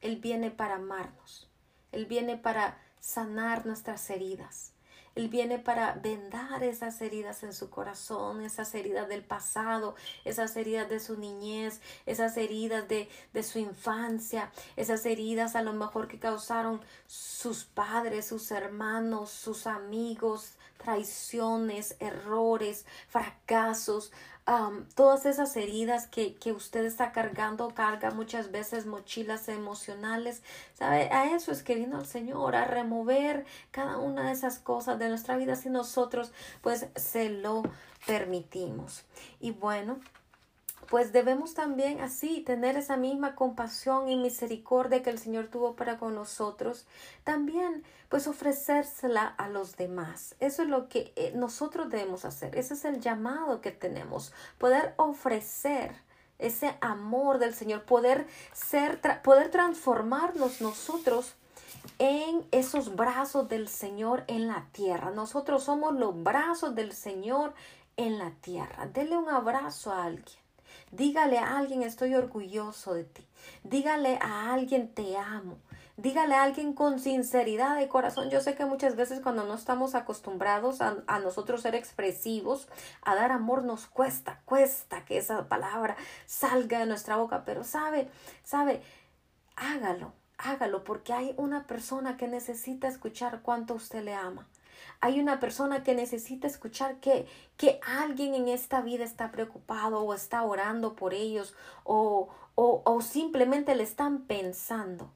Él viene para amarnos. Él viene para sanar nuestras heridas. Él viene para vendar esas heridas en su corazón, esas heridas del pasado, esas heridas de su niñez, esas heridas de, de su infancia, esas heridas a lo mejor que causaron sus padres, sus hermanos, sus amigos, traiciones, errores, fracasos, todas esas heridas que, que, usted está cargando, carga muchas veces mochilas emocionales, ¿sabe? A eso es que vino el Señor, a remover cada una de esas cosas de nuestra vida si nosotros pues se lo permitimos. Y bueno, pues debemos también así tener esa misma compasión y misericordia que el Señor tuvo para con nosotros, también pues ofrecérsela a los demás. Eso es lo que eh, nosotros debemos hacer, ese es el llamado que tenemos, poder ofrecer ese amor del Señor, poder ser, poder transformarnos nosotros en esos brazos del Señor en la tierra. Nosotros somos los brazos del Señor en la tierra. Dele un abrazo a alguien. Dígale a alguien estoy orgulloso de ti. Dígale a alguien te amo. Dígale a alguien con sinceridad de corazón. Yo sé que muchas veces cuando no estamos acostumbrados a, a, nosotros ser expresivos, a dar amor nos cuesta, cuesta que esa palabra salga de nuestra boca. Pero sabe, sabe, hágalo, hágalo porque hay una persona que necesita escuchar cuánto usted le ama. Hay una persona que necesita escuchar que, que alguien en esta vida está preocupado o está orando por ellos o, o, o simplemente le están pensando.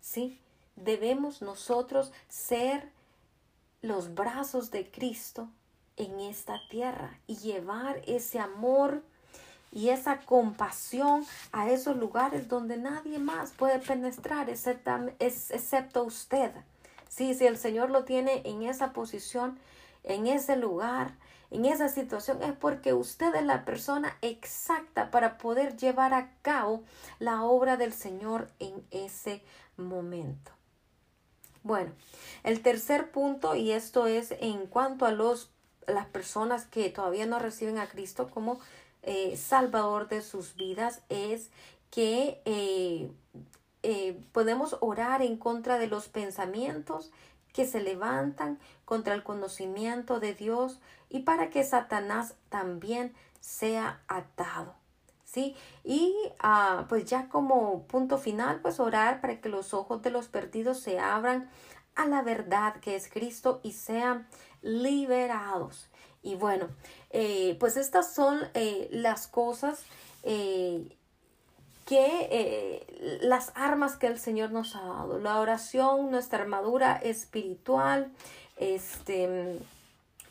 ¿Sí? Debemos nosotros ser los brazos de Cristo en esta tierra y llevar ese amor y esa compasión a esos lugares donde nadie más puede penetrar excepto usted. Sí, si el Señor lo tiene en esa posición, en ese lugar, en esa situación, es porque usted es la persona exacta para poder llevar a cabo la obra del Señor en ese momento. Bueno, el tercer punto, y esto es en cuanto a los, las personas que todavía no reciben a Cristo como eh, Salvador de sus vidas, es que eh, eh, podemos orar en contra de los pensamientos que se levantan contra el conocimiento de Dios y para que Satanás también sea atado. ¿Sí? Y ah, pues ya como punto final, pues orar para que los ojos de los perdidos se abran a la verdad que es Cristo y sean liberados. Y bueno, eh, pues estas son eh, las cosas que las armas que el Señor nos ha dado. La oración, nuestra armadura espiritual, este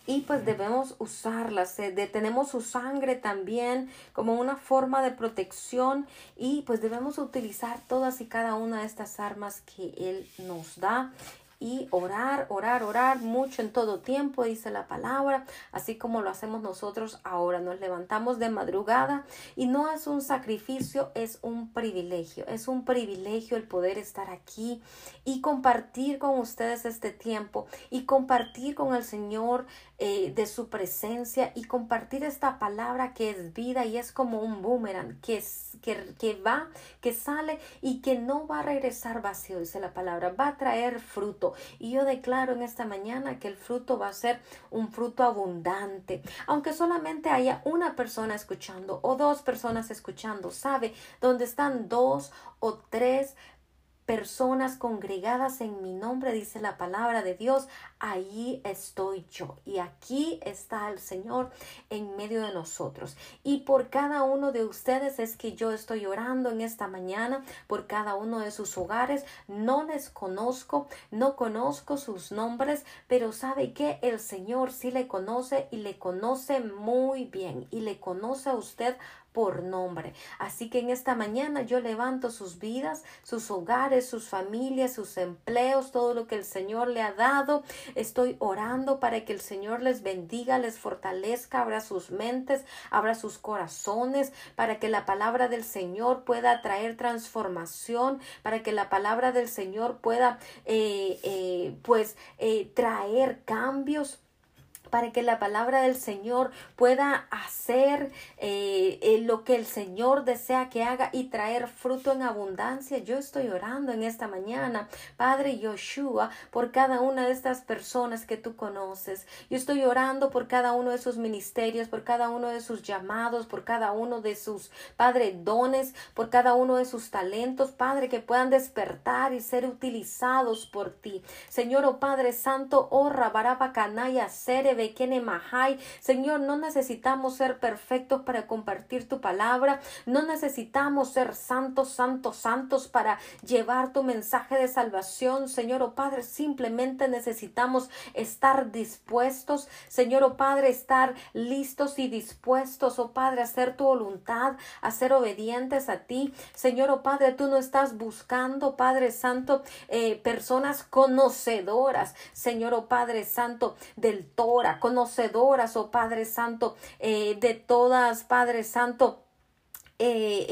y pues debemos usarlas. tenemos su sangre también como una forma de protección y pues debemos utilizar todas y cada una de estas armas que Él nos da y orar, orar, orar mucho en todo tiempo, dice la palabra, así como lo hacemos nosotros ahora. Nos levantamos de madrugada y no es un sacrificio, es un privilegio. Es un privilegio el poder estar aquí y compartir con ustedes este tiempo y compartir con el Señor eh, de su presencia y compartir esta palabra que es vida y es como un boomerang que, que, que va, que sale y que no va a regresar vacío, dice la palabra, va a traer fruto. Y yo declaro en esta mañana que el fruto va a ser un fruto abundante. Aunque solamente haya una persona escuchando o dos personas escuchando, sabe, donde están dos o tres personas congregadas en mi nombre, dice la palabra de Dios, allí estoy yo. Y aquí está el Señor en medio de nosotros. Y por cada uno de ustedes es que yo estoy orando en esta mañana, por cada uno de sus hogares. No les conozco, no conozco sus nombres, pero sabe que el Señor sí le conoce y le conoce muy bien y le conoce a usted por nombre. Así que en esta mañana yo levanto sus vidas, sus hogares, sus familias, sus empleos, todo lo que el Señor le ha dado. Estoy orando para que el Señor les bendiga, les fortalezca, abra sus mentes, abra sus corazones, para que la palabra del Señor pueda traer transformación, para que la palabra del Señor pueda eh, eh, pues eh, traer cambios para que la palabra del Señor pueda hacer eh, eh, lo que el Señor desea que haga y traer fruto en abundancia. Yo estoy orando en esta mañana, Padre Yoshua, por cada una de estas personas que tú conoces. Yo estoy orando por cada uno de sus ministerios, por cada uno de sus llamados, por cada uno de sus, Padre, dones, por cada uno de sus talentos, Padre, que puedan despertar y ser utilizados por ti. Señor, oh Padre Santo, oh Rabarabacanaya, Sere Señor, no necesitamos ser perfectos para compartir tu palabra. No necesitamos ser santos, santos, santos para llevar tu mensaje de salvación. Señor, oh Padre, simplemente necesitamos estar dispuestos. Señor, oh Padre, estar listos y dispuestos, oh Padre, a hacer tu voluntad, a ser obedientes a ti. Señor, oh Padre, tú no estás buscando, Padre Santo, eh, personas conocedoras. Señor, oh Padre Santo, del Torah conocedoras, oh Padre Santo, eh, de todas, Padre Santo. Eh,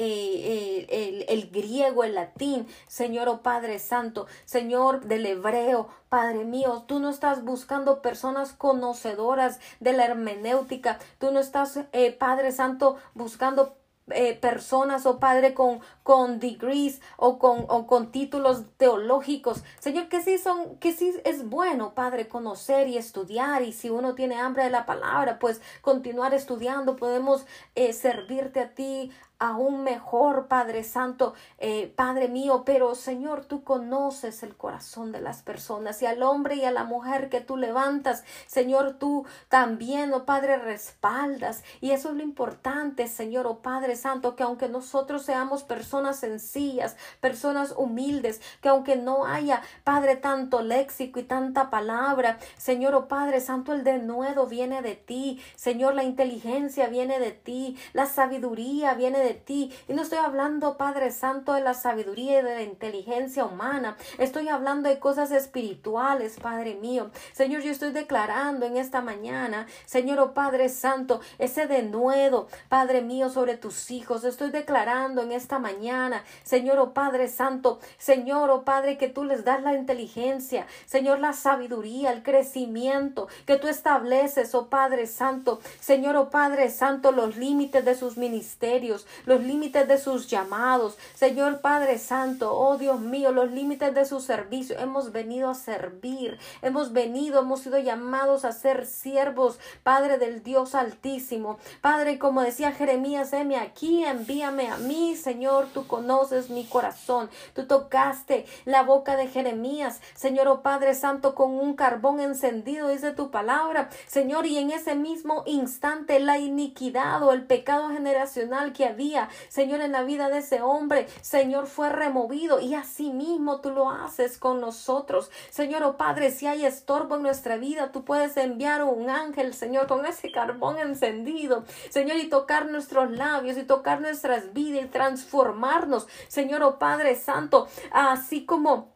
eh, el, griego, el latín, Señor, oh Padre Santo, Señor del hebreo, Padre mío, tú no estás buscando personas conocedoras de la hermenéutica, tú no estás, Padre Santo, buscando eh, personas, oh Padre, con, con degrees o con, o con títulos teológicos. Señor, que sí son, que sí es bueno, Padre, conocer y estudiar. Y si uno tiene hambre de la palabra, pues continuar estudiando. Podemos eh, servirte a ti, aún mejor, Padre Santo, eh, Padre mío, pero Señor, tú conoces el corazón de las personas y al hombre y a la mujer que tú levantas, Señor, tú también, oh Padre, respaldas. Y eso es lo importante, Señor, oh Padre Santo, que aunque nosotros seamos personas sencillas, personas humildes, que aunque no haya, Padre, tanto léxico y tanta palabra, Señor, oh Padre Santo, el denuedo viene de ti, Señor, la inteligencia viene de ti, la sabiduría viene de de ti. Y no estoy hablando, Padre Santo, de la sabiduría y de la inteligencia humana. Estoy hablando de cosas espirituales, Padre mío. Señor, yo estoy declarando en esta mañana, Señor, oh Padre Santo, ese denuedo, Padre mío, sobre tus hijos. Estoy declarando en esta mañana, Señor, oh Padre Santo, Señor, oh Padre, que tú les das la inteligencia, Señor, la sabiduría, el crecimiento, que tú estableces, oh Padre Santo, Señor, oh Padre Santo, los límites de sus ministerios, los límites de sus llamados. Señor Padre Santo, oh Dios mío, los límites de su servicio. Hemos venido a servir, hemos venido, hemos sido llamados a ser siervos, Padre del Dios Altísimo. Padre, como decía Jeremías, heme aquí, envíame a mí, Señor, tú conoces mi corazón. Tú tocaste la boca de Jeremías, Señor, oh Padre Santo, con un carbón encendido, dice tu palabra, Señor, y en ese mismo instante la iniquidad o el pecado generacional que había, Señor, en la vida de ese hombre, Señor, fue removido y así mismo tú lo haces con nosotros. Señor, oh Padre, si hay estorbo en nuestra vida, tú puedes enviar un ángel, Señor, con ese carbón encendido, Señor, y tocar nuestros labios y tocar nuestras vidas y transformarnos, Señor, oh Padre Santo, así como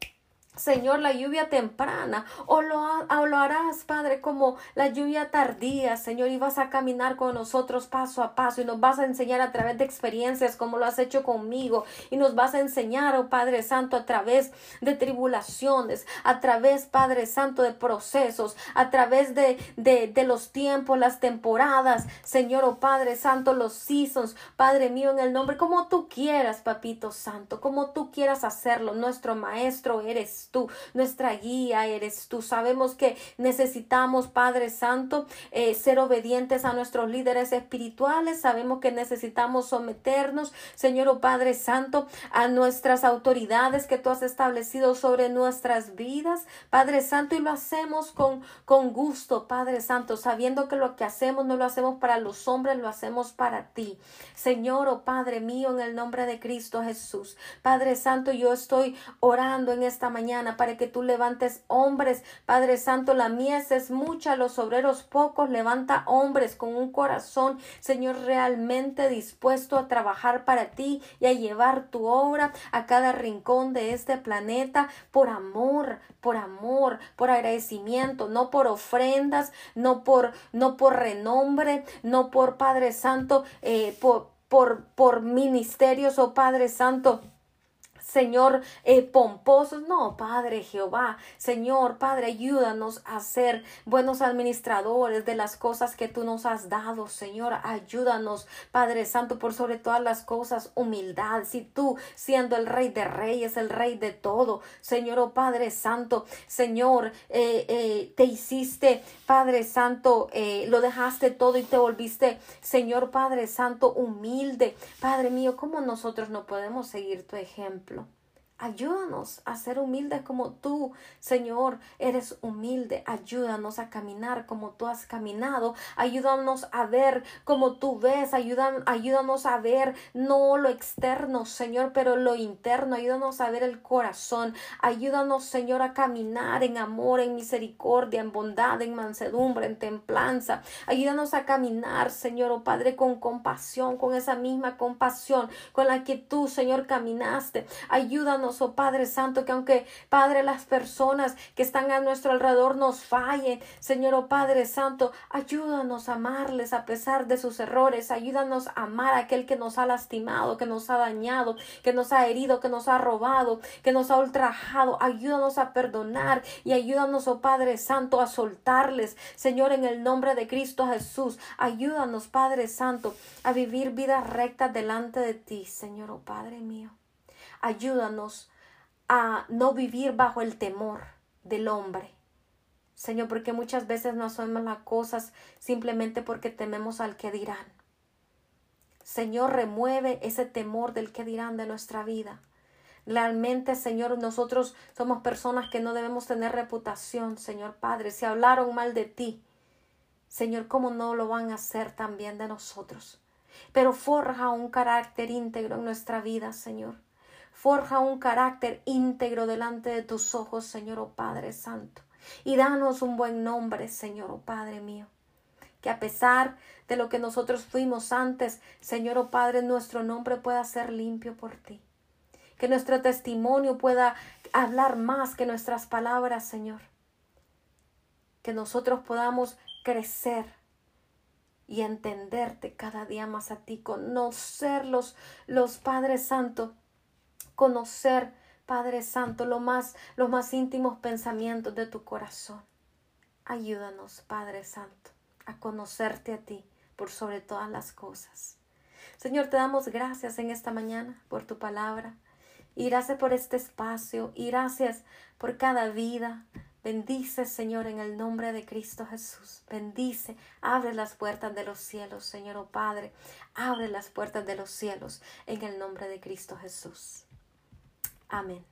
Señor, la lluvia temprana, o lo, lo, harás, Padre, como la lluvia tardía, Señor, y vas a caminar con nosotros paso a paso y nos vas a enseñar a través de experiencias como lo has hecho conmigo y nos vas a enseñar, oh Padre Santo, a través de tribulaciones, a través, Padre Santo, de procesos, a través de, de, de los tiempos, las temporadas, Señor, oh Padre Santo, los seasons, Padre mío, en el nombre, como tú quieras, Papito Santo, como tú quieras hacerlo, nuestro Maestro eres tú, nuestra guía eres tú. Sabemos que necesitamos, Padre Santo, eh, ser obedientes a nuestros líderes espirituales. Sabemos que necesitamos someternos, Señor o Padre Santo, a nuestras autoridades que tú has establecido sobre nuestras vidas, Padre Santo, y lo hacemos con, con gusto, Padre Santo, sabiendo que lo que hacemos no lo hacemos para los hombres, lo hacemos para ti. Señor o oh Padre mío, en el nombre de Cristo Jesús. Padre Santo, yo estoy orando en esta mañana para que tú levantes hombres. Padre Santo, la mies es mucha, los obreros pocos. Levanta hombres con un corazón, Señor, realmente dispuesto a trabajar para ti y a llevar tu obra a cada rincón de este planeta por amor, por amor, por agradecimiento, no por ofrendas, no por, no por renombre, no por Padre Santo, eh, por, por, por ministerios, oh Padre Santo Señor, eh, pomposos. No, Padre Jehová, Señor, Padre, ayúdanos a ser buenos administradores de las cosas que tú nos has dado, Señor. Ayúdanos, Padre Santo, por sobre todas las cosas, humildad. Si tú, siendo el Rey de Reyes, el Rey de todo, Señor, oh Padre Santo, Señor, eh, eh, te hiciste, Padre Santo, lo dejaste todo y te volviste, Señor, Padre Santo, humilde. Padre mío, ¿cómo nosotros no podemos seguir tu ejemplo? Ayúdanos a ser humildes como tú, Señor, eres humilde. Ayúdanos a caminar como tú has caminado. Ayúdanos a ver como tú ves. ayúdanos a ver no lo externo, Señor, pero lo interno. Ayúdanos a ver el corazón. Ayúdanos, Señor, a caminar en amor, en misericordia, en bondad, en mansedumbre, en templanza. Ayúdanos a caminar, Señor, oh Padre, con compasión, con esa misma compasión con la que tú, Señor, caminaste. Ayúdanos oh Padre Santo, que aunque, Padre, las personas que están a nuestro alrededor nos fallen, Señor, oh Padre Santo, ayúdanos a amarles a pesar de sus errores, ayúdanos a amar a aquel que nos ha lastimado, que nos ha dañado, que nos ha herido, que nos ha robado, que nos ha ultrajado, ayúdanos a perdonar y ayúdanos, oh Padre Santo, a soltarles, Señor, en el nombre de Cristo Jesús, ayúdanos, Padre Santo, a vivir vidas rectas delante de ti, Señor, oh Padre mío. Ayúdanos a no vivir bajo el temor del hombre. Señor, porque muchas veces no hacemos las cosas simplemente porque tememos al que dirán. Señor, remueve ese temor del que dirán de nuestra vida. Realmente, Señor, nosotros somos personas que no debemos tener reputación, Señor Padre. Si hablaron mal de ti, Señor, ¿cómo no lo van a hacer también de nosotros? Pero forja un carácter íntegro en nuestra vida, Señor. Forja un carácter íntegro delante de tus ojos, Señor, oh Padre Santo. Y danos un buen nombre, Señor, oh Padre mío. Que a pesar de lo que nosotros fuimos antes, Señor, oh Padre, nuestro nombre pueda ser limpio por ti. Que nuestro testimonio pueda hablar más que nuestras palabras, Señor. Que nosotros podamos crecer y entenderte cada día más a ti, conocer los, los Padres Santos conocer, Padre Santo, más, los más íntimos pensamientos de tu corazón. Ayúdanos, Padre Santo, a conocerte a ti por sobre todas las cosas. Señor, te damos gracias en esta mañana por tu palabra. Y gracias por este espacio. Y gracias por cada vida. Bendice, Señor, en el nombre de Cristo Jesús. Bendice. Abre las puertas de los cielos, Señor, oh Padre. Abre las puertas de los cielos en el nombre de Cristo Jesús. Amén.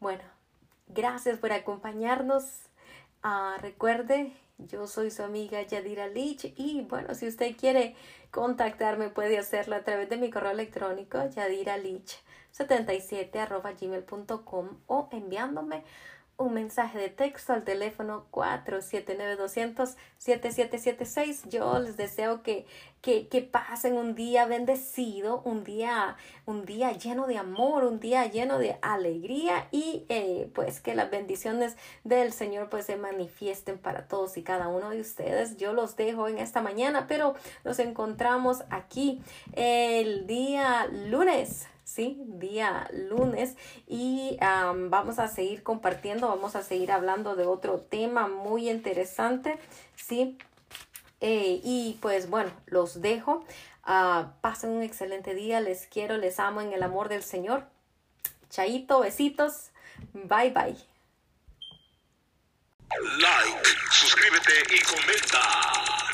Bueno, gracias por acompañarnos. Ah, recuerde, yo soy su amiga Yadira Lich y bueno, si usted quiere contactarme puede hacerlo a través de mi correo electrónico yadiralich77 arroba gmail.com o enviándome un mensaje de texto al teléfono 479-200-7776. Yo les deseo que, que, que, pasen un día bendecido, un día, un día lleno de amor, un día lleno de alegría y eh, pues que las bendiciones del Señor pues se manifiesten para todos y cada uno de ustedes. Yo los dejo en esta mañana, pero nos encontramos aquí el día lunes ¿sí? Día lunes y vamos a seguir compartiendo, vamos a seguir hablando de otro tema muy interesante, ¿sí? Eh, y pues bueno, los dejo. Ah, pasen un excelente día, les quiero, les amo en el amor del Señor. Chaito, besitos, bye bye. Like, suscríbete y comenta.